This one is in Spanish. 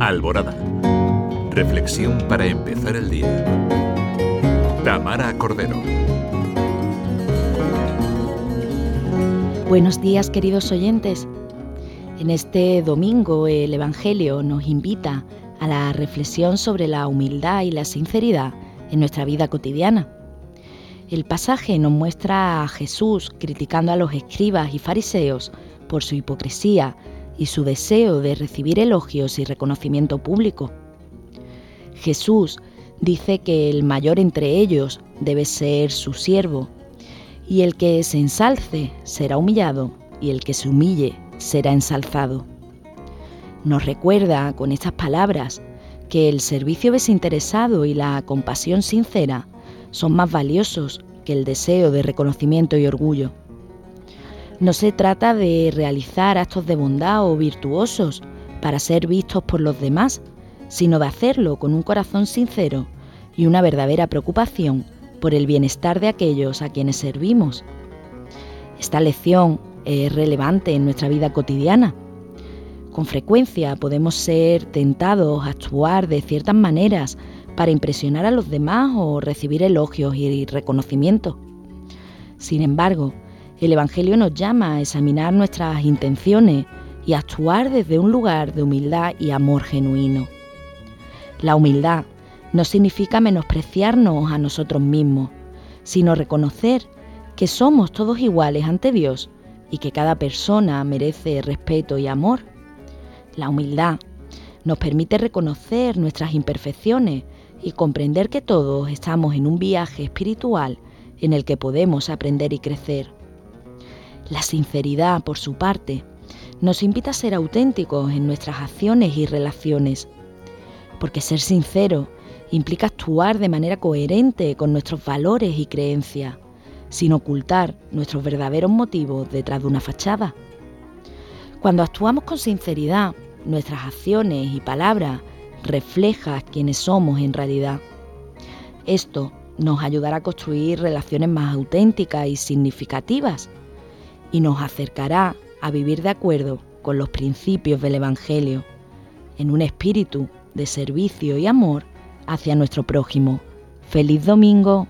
Alborada. Reflexión para empezar el día. Tamara Cordero. Buenos días queridos oyentes. En este domingo el Evangelio nos invita a la reflexión sobre la humildad y la sinceridad en nuestra vida cotidiana. El pasaje nos muestra a Jesús criticando a los escribas y fariseos por su hipocresía y su deseo de recibir elogios y reconocimiento público. Jesús dice que el mayor entre ellos debe ser su siervo, y el que se ensalce será humillado, y el que se humille será ensalzado. Nos recuerda con estas palabras que el servicio desinteresado y la compasión sincera son más valiosos que el deseo de reconocimiento y orgullo. No se trata de realizar actos de bondad o virtuosos para ser vistos por los demás, sino de hacerlo con un corazón sincero y una verdadera preocupación por el bienestar de aquellos a quienes servimos. Esta lección es relevante en nuestra vida cotidiana. Con frecuencia podemos ser tentados a actuar de ciertas maneras para impresionar a los demás o recibir elogios y reconocimiento. Sin embargo, el Evangelio nos llama a examinar nuestras intenciones y actuar desde un lugar de humildad y amor genuino. La humildad no significa menospreciarnos a nosotros mismos, sino reconocer que somos todos iguales ante Dios y que cada persona merece respeto y amor. La humildad nos permite reconocer nuestras imperfecciones y comprender que todos estamos en un viaje espiritual en el que podemos aprender y crecer. La sinceridad, por su parte, nos invita a ser auténticos en nuestras acciones y relaciones, porque ser sincero implica actuar de manera coherente con nuestros valores y creencias, sin ocultar nuestros verdaderos motivos detrás de una fachada. Cuando actuamos con sinceridad, nuestras acciones y palabras reflejan quienes somos en realidad. Esto nos ayudará a construir relaciones más auténticas y significativas y nos acercará a vivir de acuerdo con los principios del Evangelio, en un espíritu de servicio y amor hacia nuestro prójimo. Feliz domingo